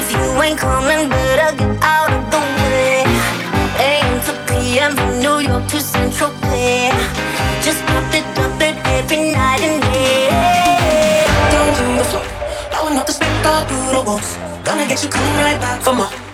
If you ain't coming, better get out of the way. AM to PM from New York to Central Bay. Just pop it, dump it every night and day. Down on the floor, blowing up the spit, all the walls. Gonna get you coming right back for more.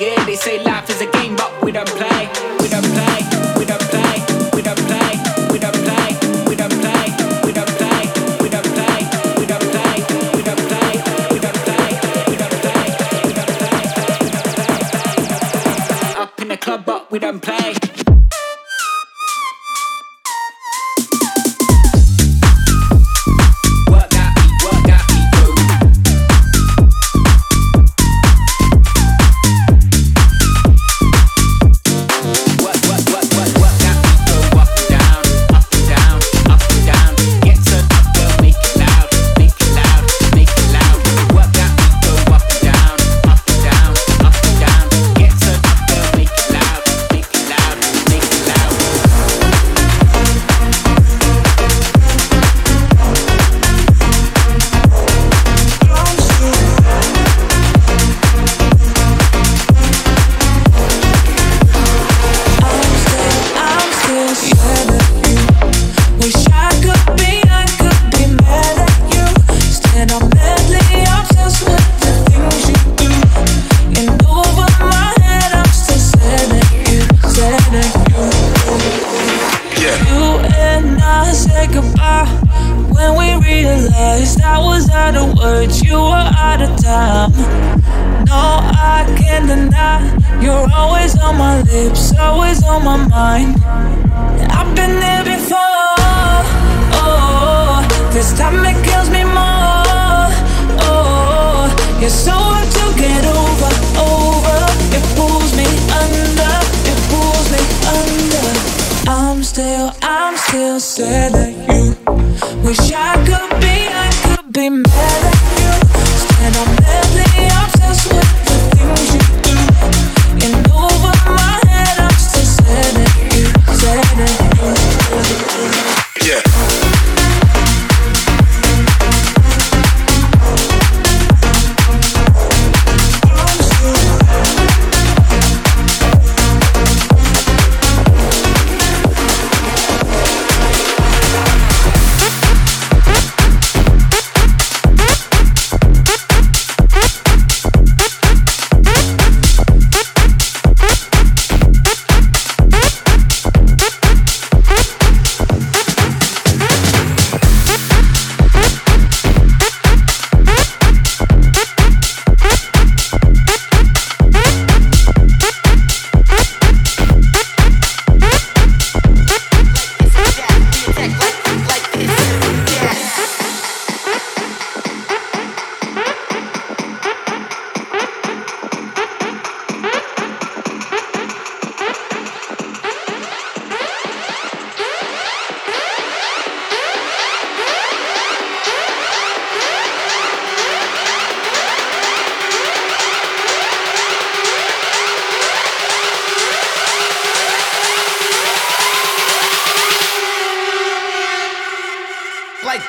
yeah, they say life always on my mind. I've been there before. Oh, this time it kills me more. Oh, you're so hard to get over, over. It pulls me under, it pulls me under. I'm still, I'm still sad that you wish I.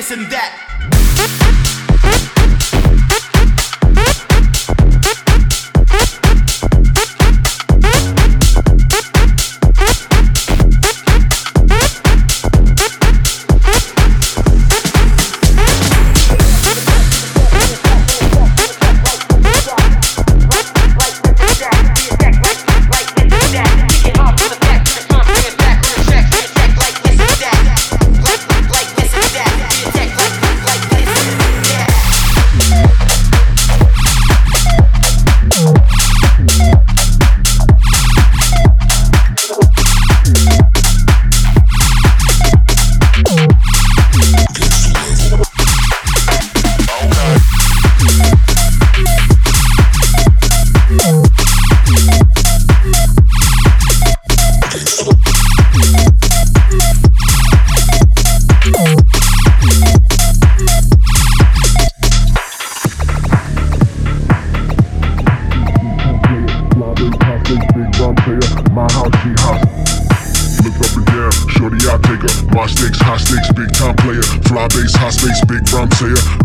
this and that.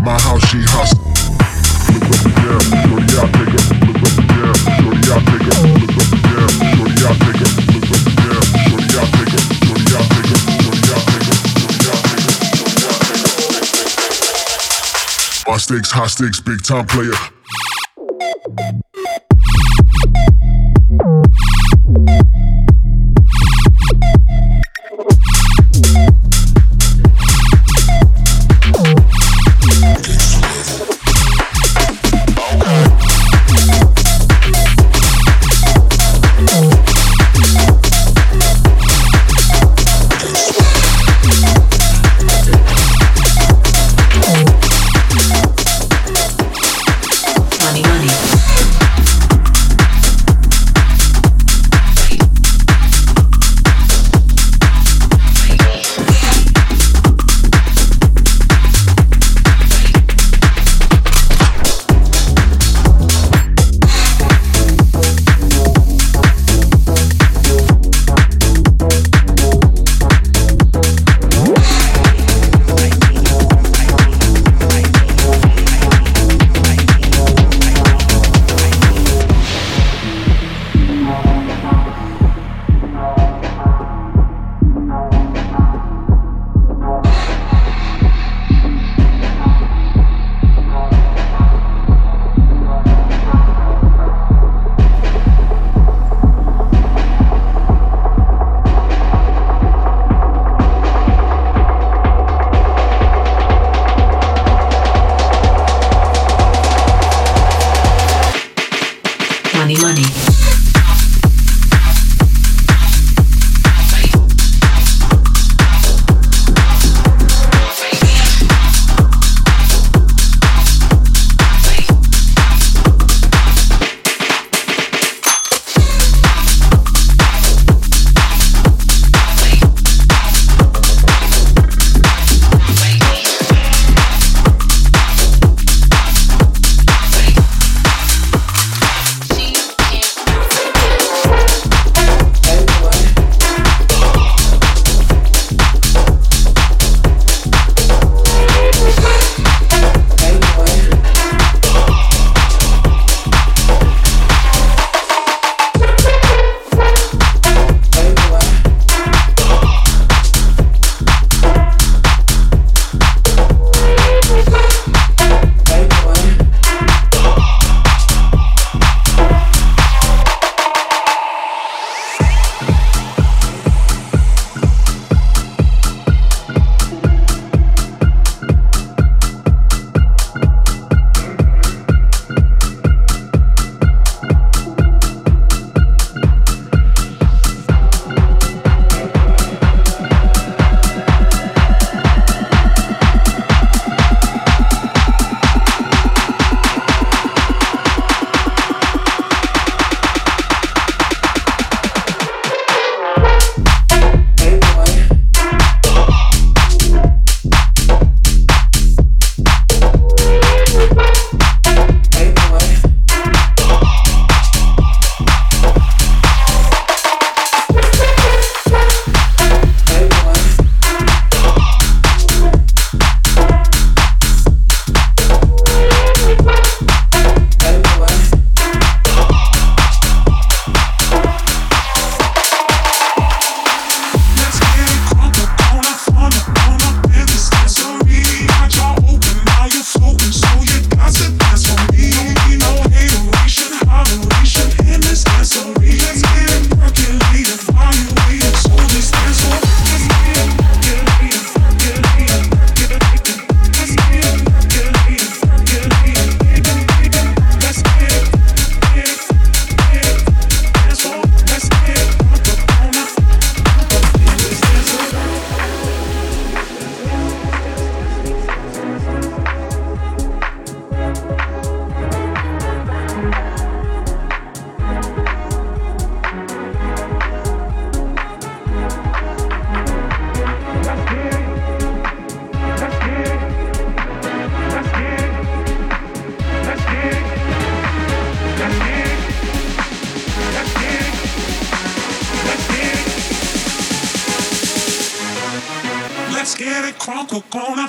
my house she hustle. Look up and down, shorty out nigga. Look up and down, shorty out nigga. Look up and down, shorty out nigga. Look up and down, shorty out nigga. Shorty out nigga. Shorty out nigga. Shorty out nigga. Shorty out nigga. Hot sticks, hot sticks, big time player.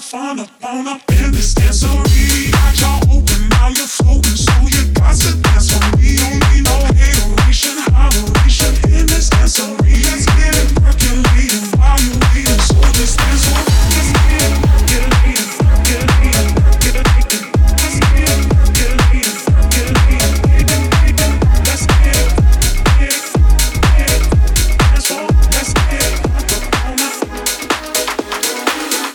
Fun up, on up in this dancery.